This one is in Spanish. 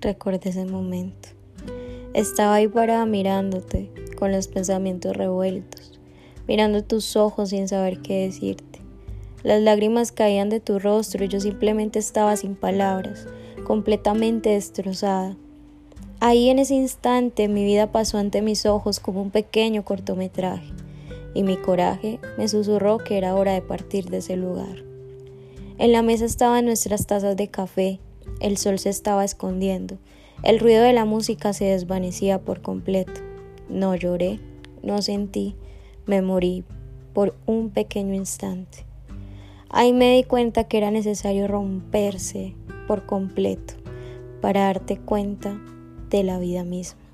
recordé ese momento. Estaba ahí parada mirándote, con los pensamientos revueltos, mirando tus ojos sin saber qué decirte. Las lágrimas caían de tu rostro y yo simplemente estaba sin palabras, completamente destrozada. Ahí en ese instante mi vida pasó ante mis ojos como un pequeño cortometraje y mi coraje me susurró que era hora de partir de ese lugar. En la mesa estaban nuestras tazas de café, el sol se estaba escondiendo, el ruido de la música se desvanecía por completo. No lloré, no sentí, me morí por un pequeño instante. Ahí me di cuenta que era necesario romperse por completo para darte cuenta de la vida misma.